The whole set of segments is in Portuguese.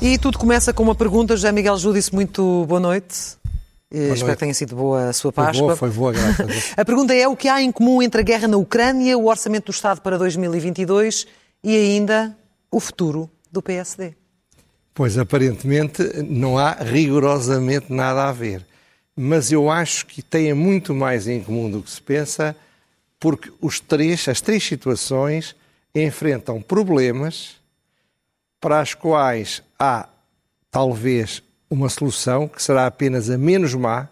E tudo começa com uma pergunta. José Miguel Ju disse muito boa noite. Boa Espero noite. que tenha sido boa a sua Páscoa. Foi boa, foi boa, graças a Deus. a pergunta é o que há em comum entre a guerra na Ucrânia, o orçamento do Estado para 2022 e ainda o futuro do PSD? Pois, aparentemente, não há rigorosamente nada a ver. Mas eu acho que tem muito mais em comum do que se pensa, porque os três, as três situações enfrentam problemas para as quais há talvez uma solução que será apenas a menos má,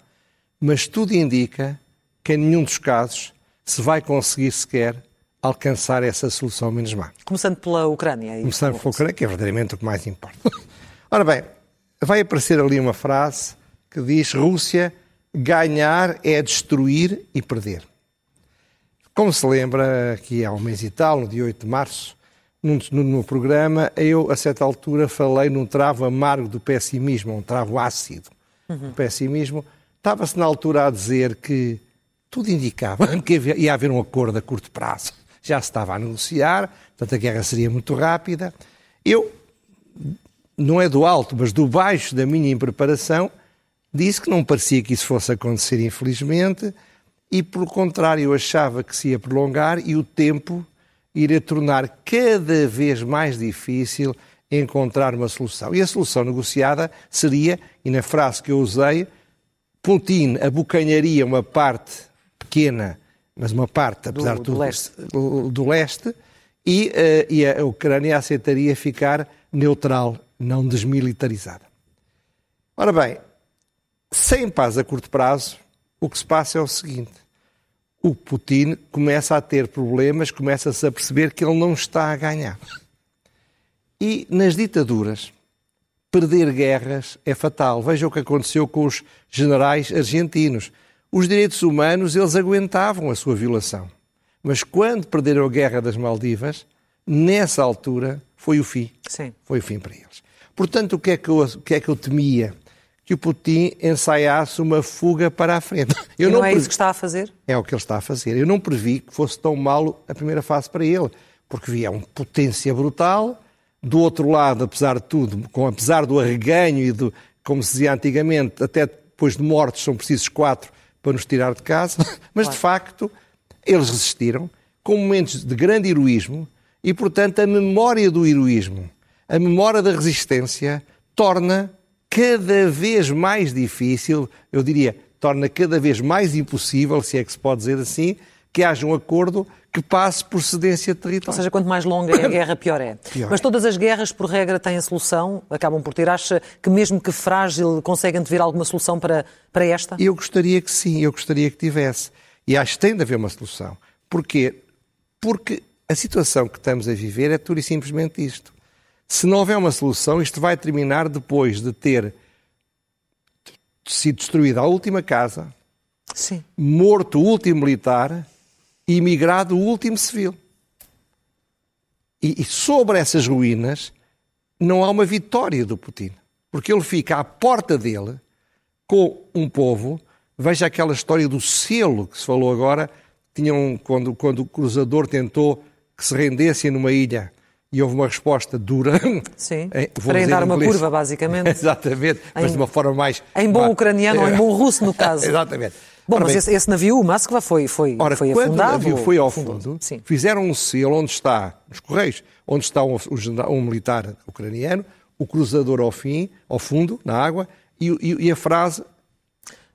mas tudo indica que em nenhum dos casos se vai conseguir sequer alcançar essa solução menos má. Começando pela Ucrânia. Começando pela Ucrânia, que é verdadeiramente o que mais importa. Ora bem, vai aparecer ali uma frase que diz Rússia, ganhar é destruir e perder. Como se lembra, aqui há um mês e tal, no dia 8 de março, no programa, eu, a certa altura, falei num travo amargo do pessimismo, um travo ácido uhum. do pessimismo. Estava-se na altura a dizer que tudo indicava que ia haver um acordo a curto prazo. Já se estava a negociar, portanto a guerra seria muito rápida. Eu, não é do alto, mas do baixo da minha impreparação, disse que não parecia que isso fosse acontecer, infelizmente, e, pelo contrário, achava que se ia prolongar e o tempo iria tornar cada vez mais difícil encontrar uma solução. E a solução negociada seria, e na frase que eu usei, Putin abocanharia uma parte pequena, mas uma parte, apesar do, de tudo, do leste, do leste e, uh, e a Ucrânia aceitaria ficar neutral, não desmilitarizada. Ora bem, sem paz a curto prazo, o que se passa é o seguinte: o Putin começa a ter problemas, começa-se a perceber que ele não está a ganhar. E nas ditaduras, perder guerras é fatal. Veja o que aconteceu com os generais argentinos. Os direitos humanos, eles aguentavam a sua violação. Mas quando perderam a guerra das Maldivas, nessa altura, foi o fim. Sim. Foi o fim para eles. Portanto, o que é que eu, o que é que eu temia? Que o Putin ensaiasse uma fuga para a frente. Eu e não, não é previ... isso que está a fazer? É o que ele está a fazer. Eu não previ que fosse tão malo a primeira fase para ele, porque via uma potência brutal. Do outro lado, apesar de tudo, com, apesar do arreganho e do, como se dizia antigamente, até depois de mortos são precisos quatro para nos tirar de casa, mas claro. de facto eles resistiram com momentos de grande heroísmo e, portanto, a memória do heroísmo, a memória da resistência torna cada vez mais difícil, eu diria, torna cada vez mais impossível, se é que se pode dizer assim, que haja um acordo que passe por cedência de território. Ou seja, quanto mais longa é a guerra, pior é. Pior Mas todas as guerras, por regra, têm a solução, acabam por ter. Acha que mesmo que frágil, conseguem ter alguma solução para, para esta? Eu gostaria que sim, eu gostaria que tivesse. E acho que tem de haver uma solução. Porquê? Porque a situação que estamos a viver é pura e simplesmente isto. Se não houver uma solução, isto vai terminar depois de ter sido destruída a última casa, Sim. morto o último militar e migrado o último civil. E, e sobre essas ruínas não há uma vitória do Putin, porque ele fica à porta dele com um povo. Veja aquela história do selo que se falou agora. Tinham, quando, quando o cruzador tentou que se rendessem numa ilha e houve uma resposta dura. Sim, em, para dar uma curva, basicamente. Exatamente, mas de uma forma mais... Em bom ucraniano ou em bom russo, no caso. Exatamente. Bom, ora mas bem, esse, esse, navio, o Moskva, foi, foi, ora, foi quando afundado? o navio foi ao fundo, Sim. fizeram um selo onde está, nos Correios, onde está um, um, militar ucraniano, o cruzador ao fim, ao fundo, na água, e, e, e a frase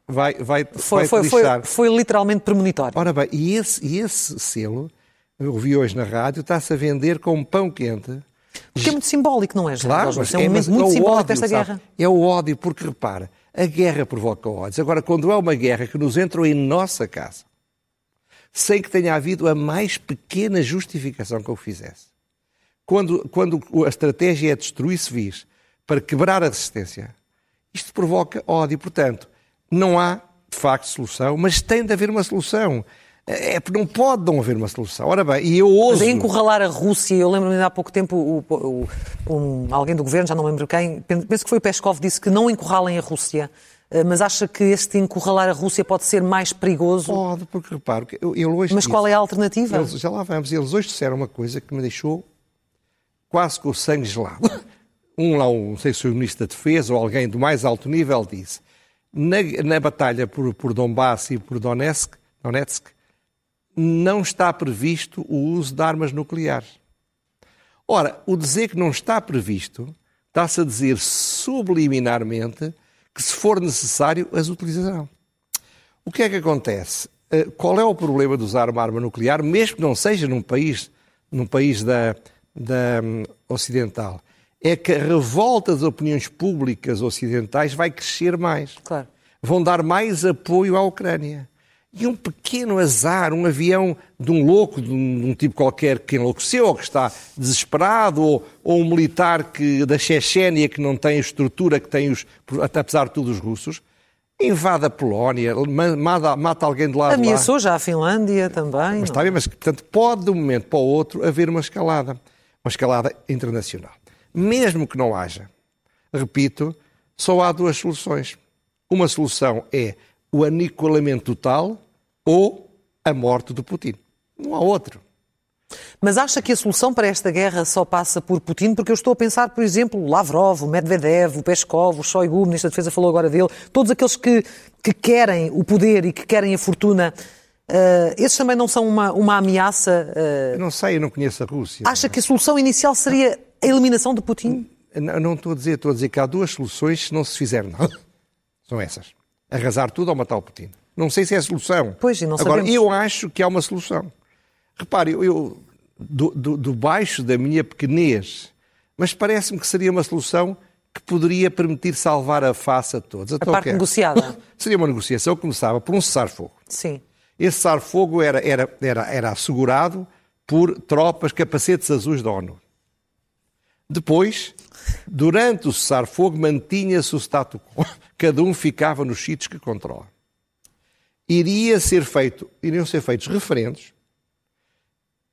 vai, vai, foi, vai foi, foi, foi, literalmente premonitório. Ora bem, e esse, e esse selo eu ouvi hoje na rádio, está-se a vender como pão quente. Porque é muito simbólico, não é? Claro, mas é um momento muito é simbólico ódio, desta sabe? guerra. É o ódio, porque repara, a guerra provoca ódios. Agora, quando é uma guerra que nos entra em nossa casa, sem que tenha havido a mais pequena justificação que eu fizesse, quando, quando a estratégia é destruir civis para quebrar a resistência, isto provoca ódio. Portanto, não há, de facto, solução, mas tem de haver uma solução. É porque não pode não haver uma solução. Ora bem, e eu ouso... Mas encurralar a Rússia, eu lembro-me há pouco tempo, o, o, um, alguém do governo, já não lembro quem, penso que foi o Peskov, disse que não encurralem a Rússia. eh, mas acha que este encurralar a Rússia pode ser mais perigoso? Pode, porque reparo, ele hoje. Mas disse, qual é a alternativa? Eles, já lá vamos. Eles hoje disseram uma coisa que me deixou quase com o sangue gelado. Um lá, um, não sei se foi o Ministro da Defesa ou alguém do mais alto nível, disse: na, na batalha por, por Donbass e por Donetsk, Donetsk, não está previsto o uso de armas nucleares. Ora, o dizer que não está previsto está-se a dizer subliminarmente que, se for necessário, as utilizarão. O que é que acontece? Eh, qual é o problema de usar uma arma nuclear, mesmo que não seja num país, num país da, da um, ocidental? é que a revolta das opiniões públicas ocidentais vai crescer mais. Claro. Vão dar mais apoio à Ucrânia. E um pequeno azar, um avião de um louco, de um, de um tipo qualquer que enlouqueceu ou que está desesperado, ou, ou, um militar que, da Chechênia que não tem a estrutura que tem, os, apesar de tudo, os russos, invade a Polónia, mata, mata alguém de lá. Ameaçou lá. já a Finlândia também. Mas está bem, mas portanto, pode de um momento para o outro haver uma escalada, uma escalada internacional mesmo que não haja. Repito, só há duas soluções. Uma solução é o aniquilamento total ou a morte do Putin. Não há outro. Mas acha que a solução para esta guerra só passa por Putin? Porque eu estou a pensar, por exemplo, Lavrov, Medvedev, o Peskov, o Shoigu, o Ministro da Defesa falou agora dele, todos aqueles que, que querem o poder e que querem a fortuna, uh, esses também não são uma, uma ameaça? Uh... Eu não sei, eu não conheço a Rússia. Acha que a solução inicial seria a eliminação de Putin? Não, não estou a dizer, estou a dizer que há duas soluções se não se fizer nada. São essas. Arrasar tudo ou matar o Putin. Não sei se é a solução. Pois, e não Agora, sabemos. eu acho que há uma solução. Repare, eu, eu do, do, do baixo da minha pequenez, mas parece-me que seria uma solução que poderia permitir salvar a face a todos. A então, parte negociada. Seria uma negociação que começava por um cessar-fogo. Sim. Esse cessar-fogo era, era, era, era assegurado por tropas, capacetes azuis da ONU. Depois, durante o cessar-fogo, mantinha-se o status quo. Cada um ficava nos sítios que controla. Iria ser feito, iriam ser feitos referendos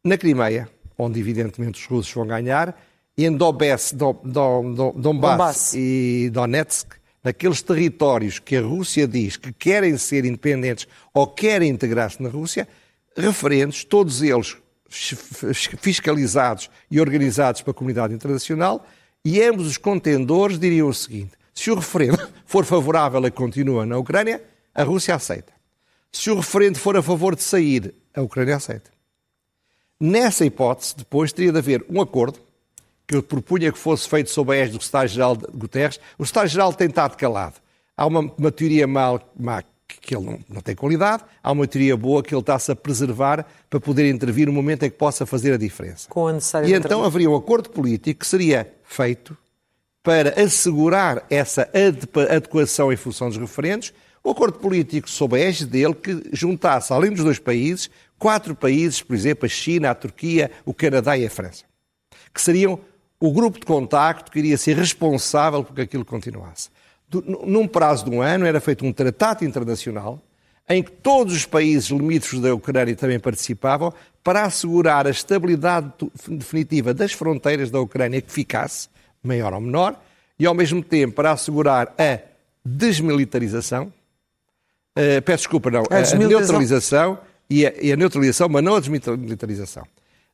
na Crimeia, onde evidentemente os russos vão ganhar, e em Donbass, Donbass, Donbass e Donetsk, naqueles territórios que a Rússia diz que querem ser independentes ou querem integrar-se na Rússia, referendos, todos eles fiscalizados e organizados pela comunidade internacional, e ambos os contendores diriam o seguinte: se o referendo for favorável a continuar na Ucrânia, a Rússia aceita. Se o referendo for a favor de sair, a Ucrânia aceita. Nessa hipótese, depois teria de haver um acordo que eu propunha que fosse feito sob a égide do Secretário-Geral Guterres. O Secretário-Geral tem estado calado. Há uma, uma teoria mal, má que ele não, não, tem qualidade, há uma teoria boa que ele está-se a preservar para poder intervir no momento em que possa fazer a diferença. Com a necessária e então haveria um acordo político que seria feito para assegurar essa adequação em função dos referendos, um acordo político sob a égide dele que juntasse, além dos dois países, quatro países, por exemplo, a China, a Turquia, o Canadá e a França, que seriam o grupo de contacto que iria ser responsável por que aquilo continuasse. Num prazo de um ano, era feito um tratado internacional em que todos os países limítrofes da Ucrânia também participavam para assegurar a estabilidade definitiva das fronteiras da Ucrânia que ficasse, maior ou menor, e ao mesmo tempo para assegurar a desmilitarização, uh, peço desculpa, não, a, a neutralização e a, e a, neutralização, mas não a desmilitarização.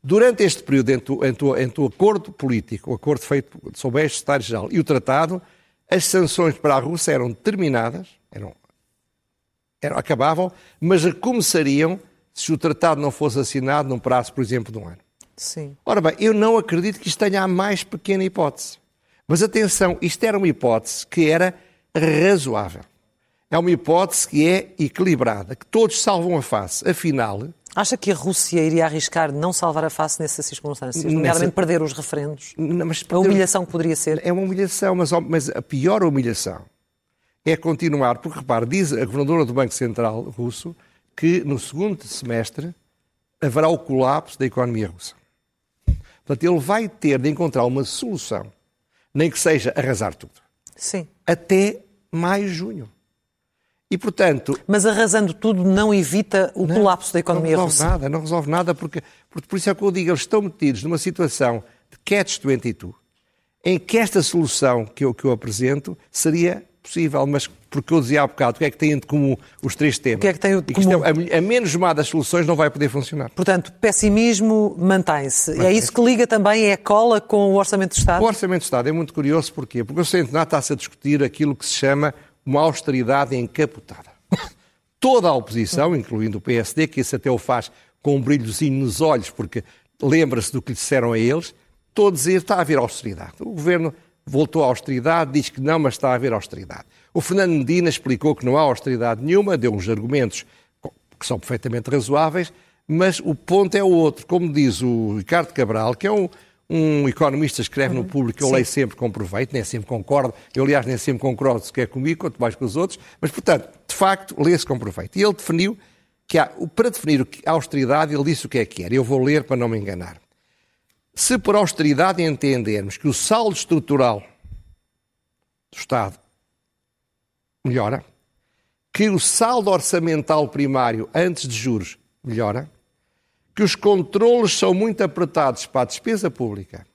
Durante este período, entre, entre, entre o acordo político, o acordo feito sob este Estado-Geral e o tratado, as sanções para a Rússia eram terminadas, eram, eram, acabavam, mas recomeçariam se o tratado não fosse assinado num prazo, por exemplo, de um ano. Sim. Ora bem, eu não acredito que isto tenha a mais pequena hipótese. Mas atenção, isto era uma hipótese que era razoável. É uma hipótese que é equilibrada, que todos salvam a face. Afinal, Acha que a Rússia iria arriscar não salvar a face nessas circunstâncias, nomeadamente Nessa... perder os referendos? Não, perder... A humilhação que poderia ser? É uma humilhação, mas, mas a pior humilhação é continuar, porque repare, diz a governadora do Banco Central russo que no segundo semestre haverá o colapso da economia russa. Portanto, ele vai ter de encontrar uma solução, nem que seja arrasar tudo. Sim. Até maio, junho. E, portanto... Mas arrasando tudo não evita o não, colapso da economia russa? Não resolve russa. nada, não resolve nada, porque, porque por isso é que eu digo, eles estão metidos numa situação de catch-22, em que esta solução que eu, que eu apresento seria possível, mas porque eu dizia há bocado, o que é que têm de comum os três temas? O que é que tem de comum? É, a, a, menos má das soluções não vai poder funcionar. Portanto, pessimismo mantém-se. É isso que liga também, é a cola com o Orçamento do Estado? O Orçamento do Estado é muito curioso, porquê? Porque o Centenário está-se a discutir aquilo que se chama uma austeridade encapotada. Toda a oposição, incluindo o PSD, que isso até o faz com um brilhozinho nos olhos, porque lembra-se do que lhe disseram a eles, todos dizem está a haver austeridade. O Governo voltou à austeridade, diz que não, mas está a haver austeridade. O Fernando Medina explicou que não há austeridade nenhuma, deu uns argumentos que são perfeitamente razoáveis, mas o ponto é o outro. Como diz o Ricardo Cabral, que é um, um economista que escreve no público, que eu Sim. leio sempre com proveito, nem sempre concordo, eu aliás nem sempre concordo sequer comigo, quanto mais com os outros, mas portanto, de facto, lê-se com proveito. E ele definiu que há, para definir a austeridade, ele disse o que é que era. Eu vou ler para não me enganar. Se por austeridade entendermos que o saldo estrutural do Estado melhora, que o saldo orçamental primário antes de juros melhora, que os controles são muito apertados para a despesa pública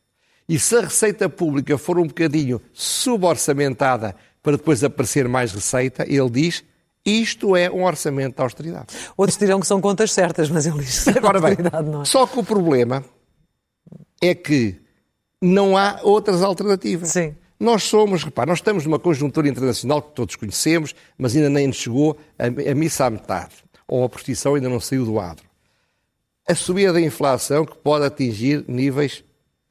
e se a receita pública for um bocadinho suborçamentada para depois aparecer mais receita, ele diz isto é um orçamento de austeridade. Outros dirão que são contas certas, mas ele diz Agora bem, não é. Só que o problema é que não há outras alternativas. Sim. Nós somos, repare, nós estamos numa conjuntura internacional que todos conhecemos, mas ainda nem nos chegou a, a missa à metade, ou a prostituição ainda não saiu do adro. A subida da inflação que pode atingir níveis,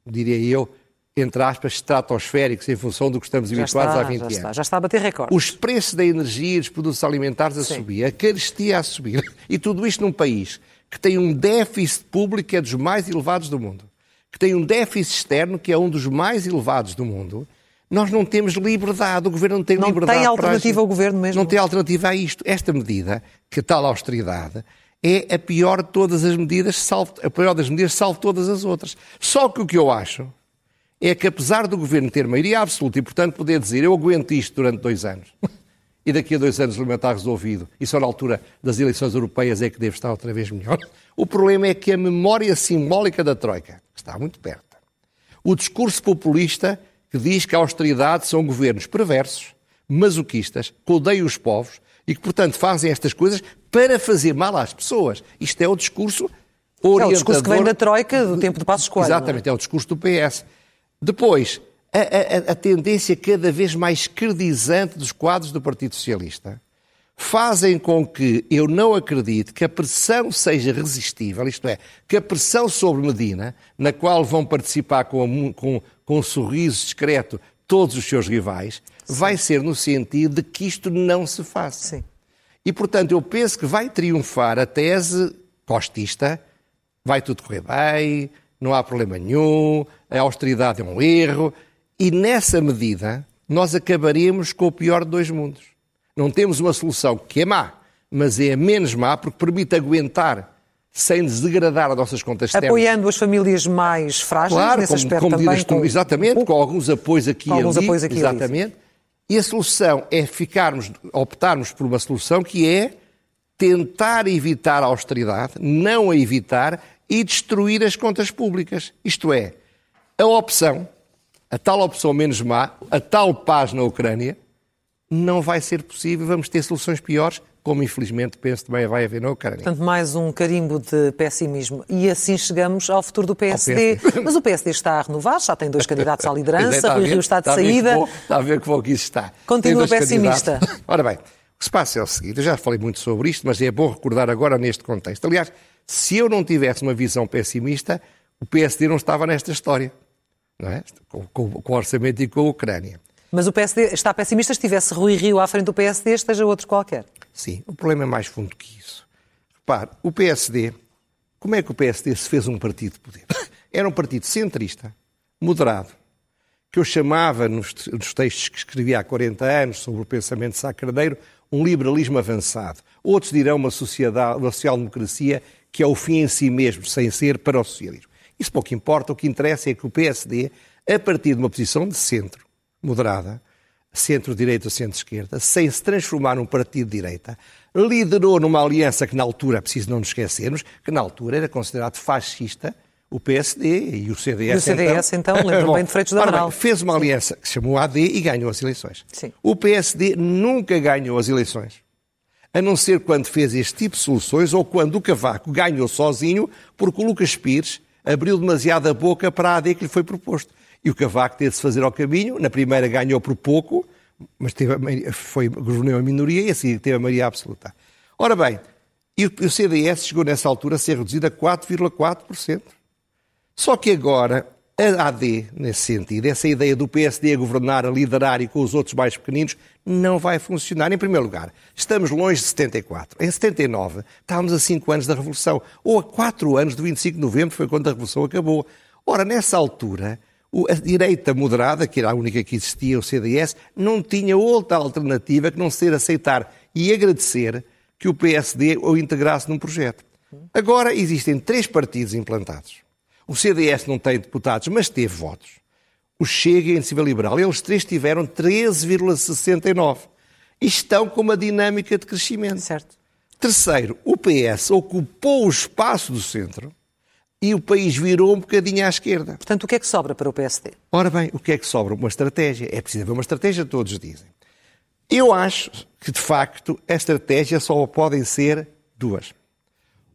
diria eu, entre aspas, estratosféricos em função do que estamos já habituados está, há 20 já anos. Está, já está a bater recordes. Os preços da energia e dos produtos alimentares a Sim. subir, a carestia a subir. E tudo isto num país que tem um déficit público que é dos mais elevados do mundo que tem um déficit externo que é um dos mais elevados do mundo, nós não temos liberdade, o governo não tem não liberdade. Não tem alternativa ao governo mesmo? Não tem alternativa a isto. Esta medida, que tal austeridade, é a pior de todas as medidas, salvo, a pior das medidas, salvo todas as outras. Só que o que eu acho é que, apesar do governo ter maioria absoluta e, portanto, poder dizer eu aguento isto durante dois anos e daqui a dois anos o está resolvido e só na altura das eleições europeias é que deve estar outra vez melhor, o problema é que a memória simbólica da Troika está muito perto. O discurso populista que diz que a austeridade são governos perversos, masoquistas, que odeiam os povos e que, portanto, fazem estas coisas para fazer mal às pessoas. Isto é o discurso orientador... É o discurso que vem da Troika do tempo de Passos Coelho. Exatamente, é? é? o discurso do PS. Depois, a, a, a tendência cada vez mais credizante dos quadros do Partido Socialista fazem com que eu não acredite que a pressão seja resistível, isto é, que a pressão sobre Medina, na qual vão participar com, com, com um sorriso discreto todos os seus rivais, Sim. vai ser no sentido de que isto não se faça. Sim. E, portanto, eu penso que vai triunfar a tese costista, vai tudo correr bem, não há problema nenhum, a austeridade é um erro, e nessa medida nós acabaremos com o pior de dois mundos não temos uma solução que é má, mas é menos má porque permite aguentar sem degradar as nossas contas externas. Apoiando as famílias mais frágeis, claro, nesse como, aspecto como também. Com, exatamente, com alguns apoios aqui e alguns ali. Apoios aqui exatamente. E a solução é ficarmos, optarmos por uma solução que é tentar evitar a austeridade, não a evitar, e destruir as contas públicas. Isto é, a opção, a tal opção menos má, a tal paz na Ucrânia, não vai ser possível, vamos ter soluções piores, como infelizmente penso também vai haver na Ucrânia. Portanto, mais um carimbo de pessimismo. E assim chegamos ao futuro do PSD. PSD. Mas o PSD está a renovar, já tem dois candidatos à liderança, Rui Rio está de está saída. A está a ver que bom que isso está. Continua pessimista. Ora bem, o que se passa é o seguinte, eu já falei muito sobre isto, mas é bom recordar agora neste contexto. Aliás, se eu não tivesse uma visão pessimista, o PSD não estava nesta história, não é? com, com, com o orçamento e com a Ucrânia. Mas o PSD está pessimista. Se tivesse Rui Rio à frente do PSD, esteja outro qualquer. Sim, o problema é mais fundo que isso. Repare, o PSD, como é que o PSD se fez um partido de poder? Era um partido centrista, moderado, que eu chamava nos, nos textos que escrevi há 40 anos sobre o pensamento Carneiro um liberalismo avançado. Outros dirão uma sociedade, uma social-democracia que é o fim em si mesmo, sem ser para o socialismo. Isso pouco importa, o que interessa é que o PSD, a partir de uma posição de centro, moderada, centro-direita ou centro-esquerda, sem se transformar num partido de direita, liderou numa aliança que na altura, preciso não nos esquecermos, que na altura era considerado fascista, o PSD e o CDS. E o CDS, então, então lembro bem de Freitos da Amaral. Fez uma aliança que se chamou AD e ganhou as eleições. Sim. O PSD nunca ganhou as eleições. A não ser quando fez este tipo de soluções ou quando o Cavaco ganhou sozinho porque o Lucas Pires abriu demasiado a boca para a AD que lhe foi proposto. E o Cavaco teve de se fazer ao caminho. Na primeira ganhou por pouco, mas teve, foi, governou a minoria e assim teve a maioria absoluta. Ora bem, e o CDS chegou nessa altura a ser reduzido a 4,4%. Só que agora a AD, nesse sentido, essa ideia do PSD a governar, a liderar e com os outros mais pequeninos, não vai funcionar. Em primeiro lugar, estamos longe de 74. Em 79, estávamos a 5 anos da Revolução, ou a 4 anos do 25 de novembro, foi quando a Revolução acabou. Ora, nessa altura, a direita moderada, que era a única que existia, o CDS, não tinha outra alternativa que não ser aceitar e agradecer que o PSD o integrasse num projeto. Agora existem três partidos implantados. O CDS não tem deputados, mas teve votos. O Chega e a Iniciativa Liberal, eles três tiveram 13,69 e estão com uma dinâmica de crescimento. Certo. Terceiro, o PS ocupou o espaço do centro e o país virou um bocadinho à esquerda. Portanto, o que é que sobra para o PSD? Ora bem, o que é que sobra? Uma estratégia. É preciso haver uma estratégia, todos dizem. Eu acho que, de facto, a estratégia só podem ser duas.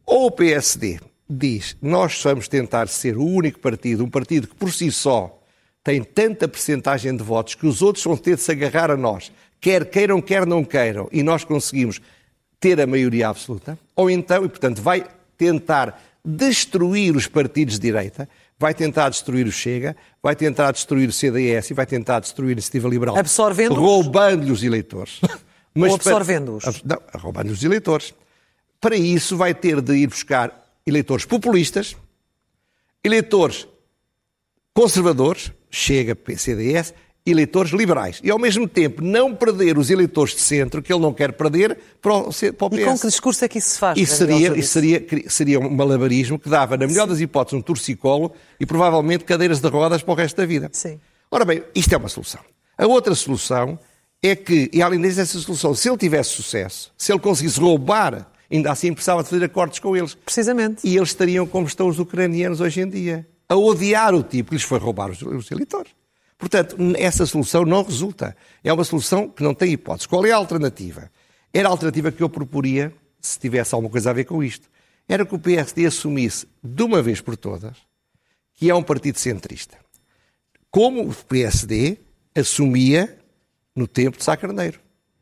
Ou o PSD diz, nós vamos tentar ser o único partido, um partido que por si só tem tanta percentagem de votos que os outros vão ter de se agarrar a nós, quer queiram, quer não queiram, e nós conseguimos ter a maioria absoluta, ou então, e portanto vai tentar destruir os partidos de direita, vai tentar destruir o Chega, vai tentar destruir o CDS e vai tentar destruir a Iniciativa Liberal. Absorvendo-os? Roubando-lhe os eleitores. Mas Ou absorvendo-os? Não, roubando-lhe os eleitores. Para isso vai ter de ir buscar eleitores populistas, eleitores conservadores, Chega, CDS, eleitores liberais. E, ao mesmo tempo, não perder os eleitores de centro, que ele não quer perder, para o, para o PS. E com que discurso é que isso se faz? Isso seria, isso seria, seria um malabarismo que dava, na melhor Sim. das hipóteses, um torcicolo e, provavelmente, cadeiras de rodas para o resto da vida. Sim. Ora bem, isto é uma solução. A outra solução é que, e além disso, essa solução, se ele tivesse sucesso, se ele conseguisse roubar, ainda assim precisava de fazer acordos com eles. Precisamente. E eles estariam como estão os ucranianos hoje em dia, a odiar o tipo que lhes foi roubar os, os eleitores. Portanto, essa solução não resulta. É uma solução que não tem hipótese. Qual é a alternativa? Era a alternativa que eu proporia, se tivesse alguma coisa a ver com isto. Era que o PSD assumisse, de uma vez por todas, que é um partido centrista. Como o PSD assumia no tempo de Sá Carneiro.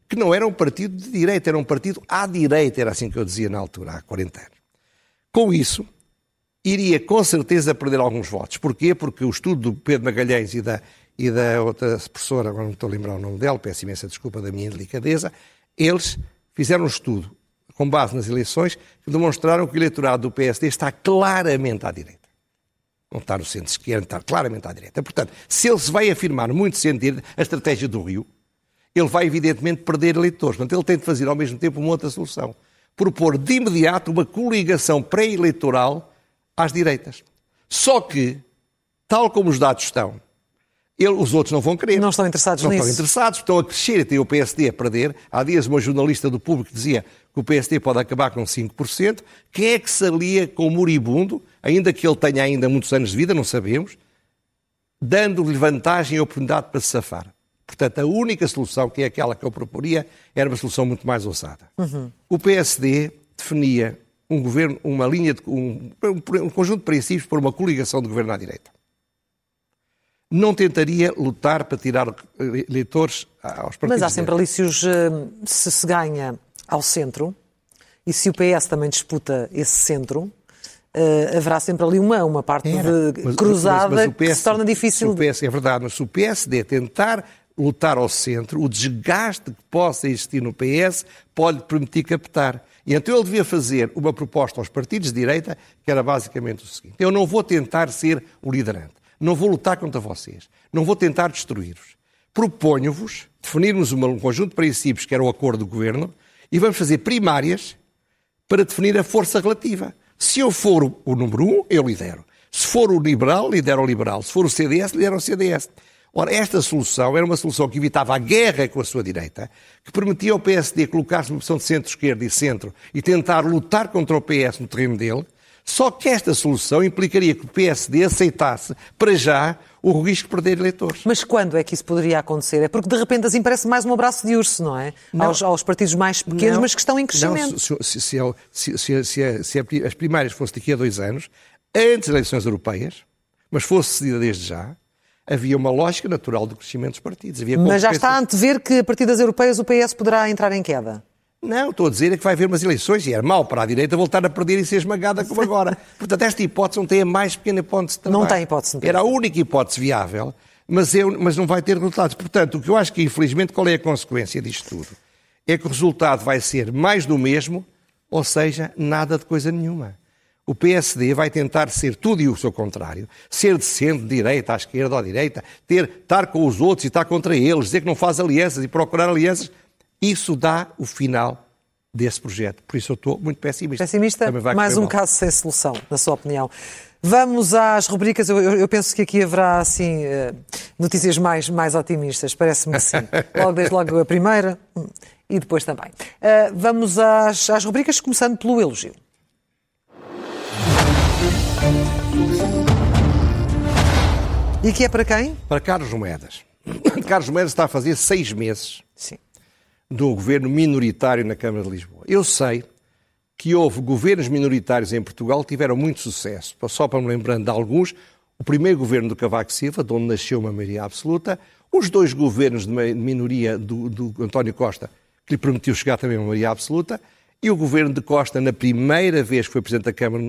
Que não era um partido de direita, era um partido à direita, era assim que eu dizia na altura, há 40 anos. Com isso, iria com certeza perder alguns votos. Porquê? Porque o estudo do Pedro Magalhães e da e da outra professora, agora não estou a lembrar o nome dela, peço imensa desculpa da minha delicadeza, eles fizeram um estudo com base nas eleições que demonstraram que o eleitorado do PSD está claramente à direita. Não está no centro-esquerda, está claramente à direita. Portanto, se ele se vai afirmar muito centro a estratégia do Rio, ele vai evidentemente perder eleitores. Portanto, ele tem de fazer ao mesmo tempo uma outra solução. Propor de imediato uma coligação pré-eleitoral às direitas. Só que, tal como os dados estão, ele, os outros não vão querer. Não estão interessados não nisso. Não estão interessados, estão a crescer e têm o PSD a perder. Há dias uma jornalista do público dizia que o PSD pode acabar com 5%. Quem é que se alia com o moribundo, ainda que ele tenha ainda muitos anos de vida, não sabemos, dando-lhe vantagem e oportunidade para se safar. Portanto, a única solução, que é aquela que eu proporia, era uma solução muito mais ousada. Uhum. O PSD definia um governo, uma linha, de, um, um conjunto de princípios para uma coligação de governo à direita não tentaria lutar para tirar eleitores aos partidos. Mas há sempre ali, se, os, eh, se se ganha ao centro, e se o PS também disputa esse centro, Uh, haverá sempre ali uma, uma parte de, mas, cruzada mas, mas PS, que se torna difícil. o PS, é verdade, mas se o PSD tentar lutar ao centro, o desgaste que possa existir no PS pode permitir captar. E então ele devia fazer uma proposta aos partidos de direita que era basicamente o seguinte: eu não vou tentar ser o liderante. Não vou lutar contra vocês. Não vou tentar destruir-vos. Proponho-vos definirmos um conjunto de princípios que era o acordo do governo e vamos fazer primárias para definir a força relativa. Se eu for o número um, eu lidero. Se for o liberal, lidero o liberal. Se for o CDS, lidero o CDS. Ora, esta solução era uma solução que evitava a guerra com a sua direita, que permitia ao PSD colocar-se numa posição de centro-esquerda e centro e tentar lutar contra o PS no terreno dele, Só que esta solução implicaria que o PSD aceitasse, para já, o risco de perder eleitores. Mas quando é que isso poderia acontecer? É porque de repente assim parece mais um abraço de urso, não é? Não. Aos, aos, partidos mais pequenos, não. mas que estão em crescimento. Não, se, se, se, se, as primárias fossem daqui a dois anos, antes das eleições europeias, mas fosse cedida desde já, havia uma lógica natural do crescimento dos partidos. Mas já está a antever que a partir das europeias o PS poderá entrar em queda? Não, estou a dizer é que vai haver umas eleições e é mau para a direita voltar a perder e ser esmagada como agora. Portanto, esta hipótese não tem a mais pequena hipótese também. Não tem hipótese. Era a única hipótese viável, mas, eu, mas não vai ter resultados. Portanto, o que eu acho que, infelizmente, qual é a consequência disto tudo? É que o resultado vai ser mais do mesmo, ou seja, nada de coisa nenhuma. O PSD vai tentar ser tudo e o seu contrário. Ser de centro, de direita, à esquerda ou à direita, ter, estar com os outros e estar contra eles, dizer que não faz alianças e procurar alianças isso dá o final desse projeto. Por isso eu estou muito pessimista. Pessimista? Mais um mal. caso sem solução, na sua opinião. Vamos às rubricas. Eu, eu, eu penso que aqui haverá assim eh, notícias mais, mais otimistas, parece-me assim. Logo desde logo a primeira hum, e depois também. Uh, vamos às, às rubricas, começando pelo elogio. E que é para quem? Para Carlos Moedas. Carlos Moedas está a fazer seis meses Sim do governo minoritário na Câmara de Lisboa. Eu sei que houve governos minoritários em Portugal que tiveram muito sucesso. Só para me lembrando de alguns, o primeiro governo do Cavaco Silva, de onde nasceu uma maioria absoluta, os dois governos de minoria do, do António Costa, que lhe permitiu chegar também a uma maioria absoluta, e o governo de Costa, na primeira vez que foi Presidente da Câmara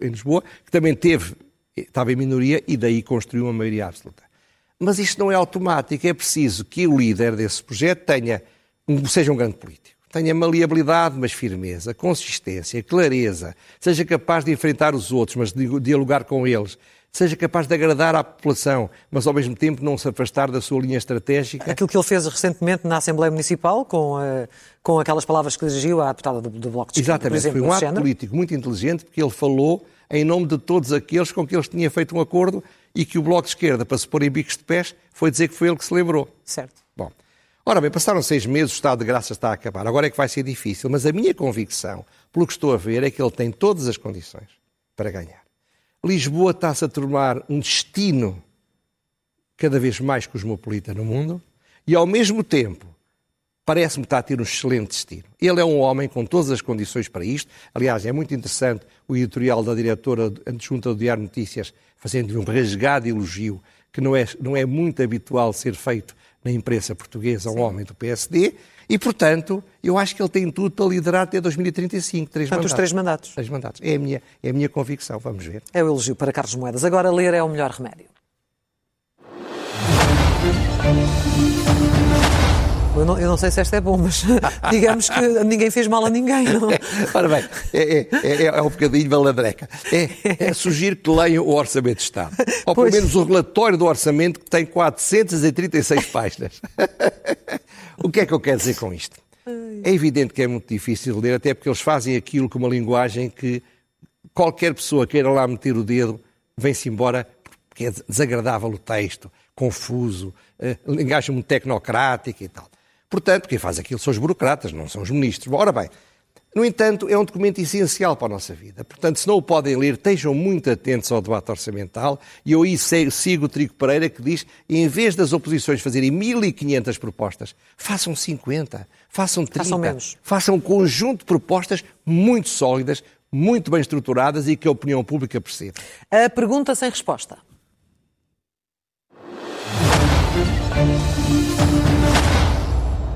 em Lisboa, que também teve, estava em minoria e daí construiu uma maioria absoluta. Mas isto não é automático, é preciso que o líder desse projeto tenha seja um grande político. Tenha maleabilidade, mas firmeza, consistência, clareza, seja capaz de enfrentar os outros, mas de dialogar com eles, seja capaz de agradar à população, mas ao mesmo tempo não se afastar da sua linha estratégica. Aquilo que ele fez recentemente na Assembleia Municipal, com, uh, com aquelas palavras que dirigiu à deputada do, do Bloco de Esquerda, Exatamente, exemplo, foi um ato político muito inteligente, porque ele falou em nome de todos aqueles com que eles tinham feito um acordo e que o Bloco de Esquerda, para se pôr em bicos de pés, foi dizer que foi ele que se lembrou. Certo. Ora bem, passaram seis meses, o estado de graça está a acabar. Agora é que vai ser difícil, mas a minha convicção, pelo que estou a ver, é que ele tem todas as condições para ganhar. Lisboa está-se a tornar um destino cada vez mais cosmopolita no mundo e, ao mesmo tempo, parece-me estar a ter um excelente destino. Ele é um homem com todas as condições para isto. Aliás, é muito interessante o editorial da diretora adjunta do Diário Notícias fazendo-lhe um rasgado elogio que não é, não é muito habitual ser feito na imprensa portuguesa, um homem do PSD, e, portanto, eu acho que ele tem tudo para liderar até 2035. Três portanto, mandatos. os três mandatos. Três mandatos. É a, minha, é a minha convicção, vamos ver. É o elogio para Carlos Moedas. Agora, ler é o melhor remédio. Não, eu não, sei se esta é bom, mas digamos que ninguém fez mal a ninguém. Não? Ora bem, é, é, é, é um bocadinho malandreca. É, é sugiro que leiam o Orçamento de Estado. Ou pelo menos o relatório do Orçamento, que tem 436 páginas. o que é que eu quero dizer com isto? É evidente que é muito difícil de ler, até porque eles fazem aquilo com uma linguagem que qualquer pessoa queira lá meter o dedo, vem-se embora, porque é desagradável o texto, confuso, eh, linguagem muito tecnocrática e tal. Portanto, quem faz aquilo são os burocratas, não são os ministros. Ora bem, no entanto, é um documento essencial para a nossa vida. Portanto, se não o podem ler, estejam muito atentos ao debate orçamental. E eu aí sigo o Trigo Pereira que diz, em vez das oposições fazerem 1.500 propostas, façam 50, façam 30. Façam menos. Façam um conjunto de propostas muito sólidas, muito bem estruturadas e que a opinião pública perceba. A pergunta sem resposta.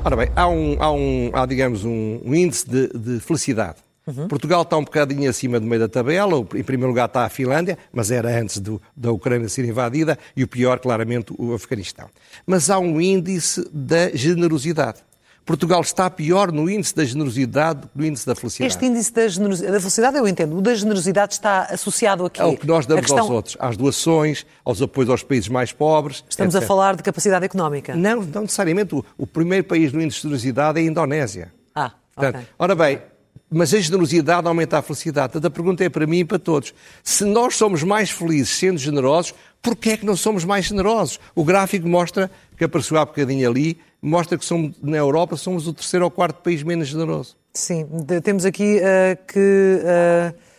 Ora bem, há, um, há, um, há digamos, um, um índice de, de felicidade. Uhum. Portugal está um bocadinho acima do meio da tabela. Em primeiro lugar está a Finlândia, mas era antes do, da Ucrânia ser invadida. E o pior, claramente, o Afeganistão. Mas há um índice da generosidade. Portugal está pior no índice da generosidade do que no índice da felicidade. Este índice da, da, felicidade eu entendo. O da generosidade está associado a quê? Ao que nós damos questão... aos outros, às doações, aos apoios aos países mais pobres. Estamos etc. a falar de capacidade económica. Não, não necessariamente. O, o, primeiro país no índice de generosidade é a Indonésia. Ah, Portanto, okay. Ora bem, mas a generosidade aumenta a felicidade. Portanto, a pergunta é para mim e para todos. Se nós somos mais felizes sendo generosos, porquê é que não somos mais generosos? O gráfico mostra, que apareceu há bocadinho ali, mostra que somos, na Europa somos o terceiro ou quarto país menos generoso. Sim, temos aqui uh, que uh,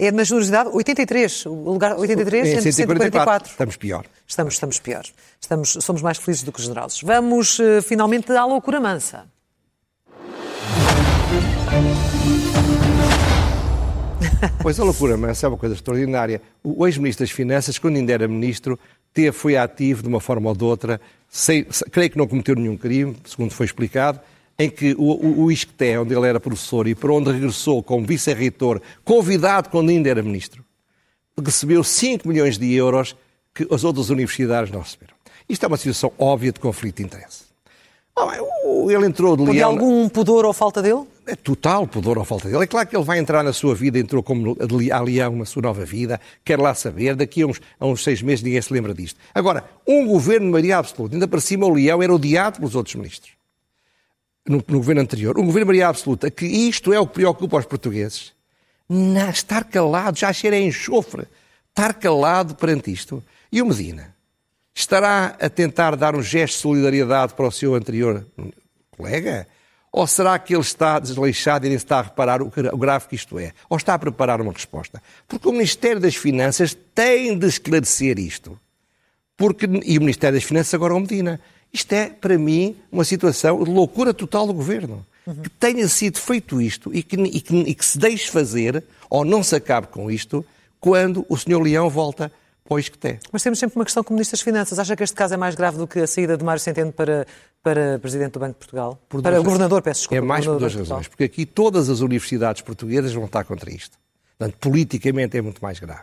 É na generosidade 83, o lugar 83 Em entre 144. Estamos pior. Estamos, estamos piores. Estamos, somos mais felizes do que generosos. Vamos uh, finalmente à loucura mansa. Pois a loucura mansa é uma coisa extraordinária. O ex-ministro das Finanças, quando ainda era ministro, teve, foi ativo de uma forma ou de outra, sei, creio que não cometeu nenhum crime, segundo foi explicado, em que o, o, o Isqueté, onde ele era professor e para onde regressou como vice-reitor, convidado quando ainda era ministro, recebeu 5 milhões de euros que as outras universidades não receberam. Isto é uma situação óbvia de conflito de interesse. Ele entrou de Leão... algum pudor ou falta dele? É total pudor ou falta dele. É claro que ele vai entrar na sua vida, entrou como a Leão na sua nova vida, quer lá saber, daqui a uns, a uns seis meses ninguém se lembra disto. Agora, um governo de maioria absoluta, ainda para cima o Leão era odiado pelos outros ministros. No, no governo anterior, um governo de maioria absoluta, que isto é o que preocupa os portugueses. Não, estar calado, já cheira enxofre. Estar calado perante isto. E o Medina? Estará a tentar dar um gesto de solidariedade para o seu anterior colega? Ou será que ele está desleixado e nem está a reparar o grave que isto é? Ou está a preparar uma resposta? Porque o Ministério das Finanças tem de esclarecer isto. Porque, e o Ministério das Finanças agora o Medina. Isto é, para mim, uma situação de loucura total do Governo. Uhum. Que tenha sido feito isto e que, e, que, e que se deixe fazer, ou não se acabe com isto, quando o Sr. Leão volta pois que tem. Mas temos sempre uma questão com o Ministro das Finanças. Acha que este caso é mais grave do que a saída de Mário Centeno para, para Presidente do Banco de Portugal? Por para o Governador, peço desculpa. É mais por duas razões. Porque aqui todas as universidades portuguesas vão estar contra isto. Portanto, politicamente é muito mais grave.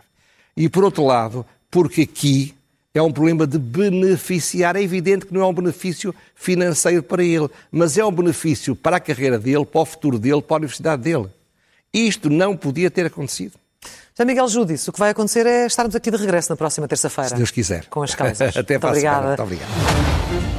E, por outro lado, porque aqui é um problema de beneficiar. É evidente que não é um benefício financeiro para ele, mas é um benefício para a carreira dele, para o futuro dele, para a universidade dele. Isto não podia ter acontecido. Já Miguel Júdice, o que vai acontecer é estarmos aqui de regresso na próxima terça-feira. Se Deus quiser. Com as causas. Até Muito obrigada. Muito obrigado.